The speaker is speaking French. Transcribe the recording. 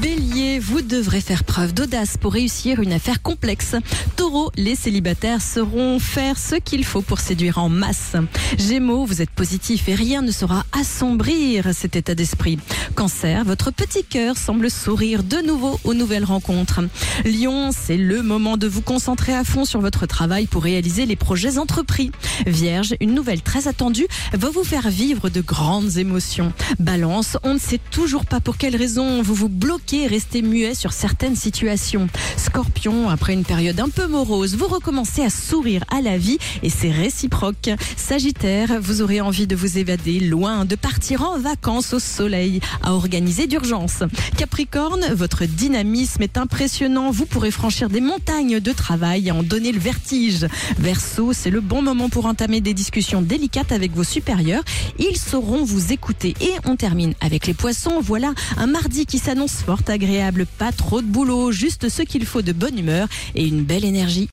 Bélier, vous devrez faire preuve d'audace pour réussir une affaire complexe. Taureau, les célibataires sauront faire ce qu'il faut pour séduire en masse. Gémeaux, vous êtes positif et rien ne saura assombrir cet état d'esprit. Cancer, votre petit cœur semble sourire de nouveau aux nouvelles rencontres. Lion, c'est le moment de vous concentrer à fond sur votre travail pour réaliser les projets entrepris. Vierge, une nouvelle très attendue va vous faire vivre de grandes émotions. Balance, on ne sait toujours pas pour quelle raison vous vous bloquez restez muet sur certaines situations. Scorpion, après une période un peu morose, vous recommencez à sourire à la vie et c'est réciproque. Sagittaire, vous aurez envie de vous évader loin, de partir en vacances au soleil, à organiser d'urgence. Capricorne, votre dynamisme est impressionnant, vous pourrez franchir des montagnes de travail et en donner le vertige. Verseau, c'est le bon moment pour entamer des discussions délicates avec vos supérieurs. Ils sauront vous écouter. Et on termine avec les poissons. Voilà un mardi qui s'annonce fort agréable, pas trop de boulot, juste ce qu'il faut de bonne humeur et une belle énergie.